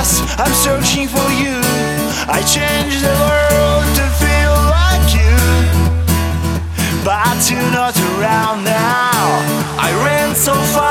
I'm searching for you. I changed the world to feel like you, but you're not around now. I ran so far,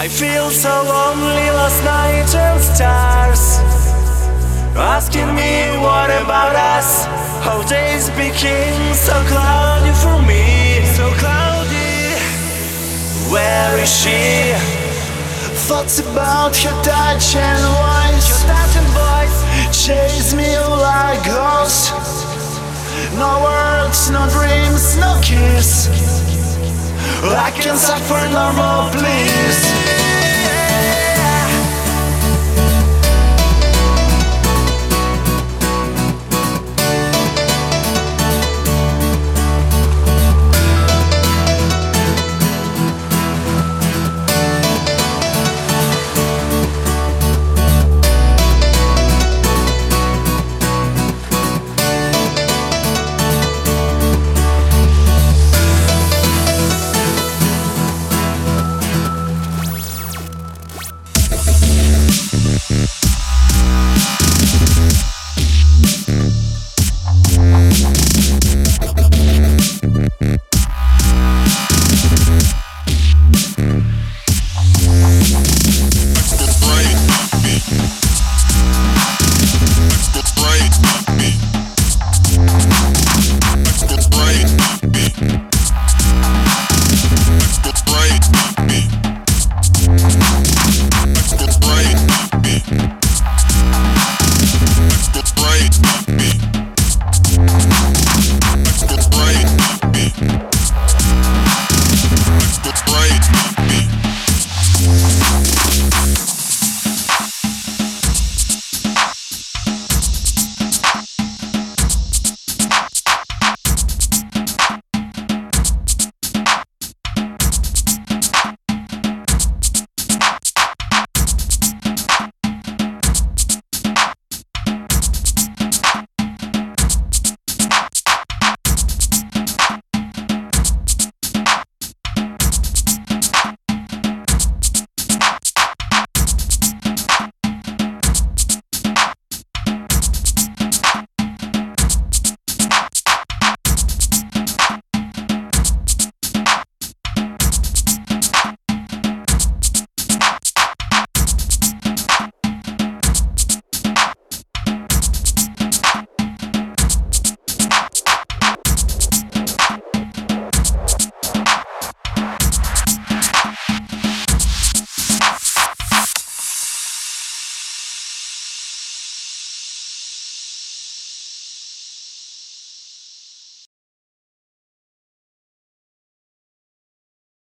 I feel so lonely last night and stars Asking me what about us? How days became so cloudy for me. So cloudy. Where is she? Thoughts about her touch and voice Your touch and voice Chase me like ghosts. No words, no dreams, no kiss I can suffer no more, please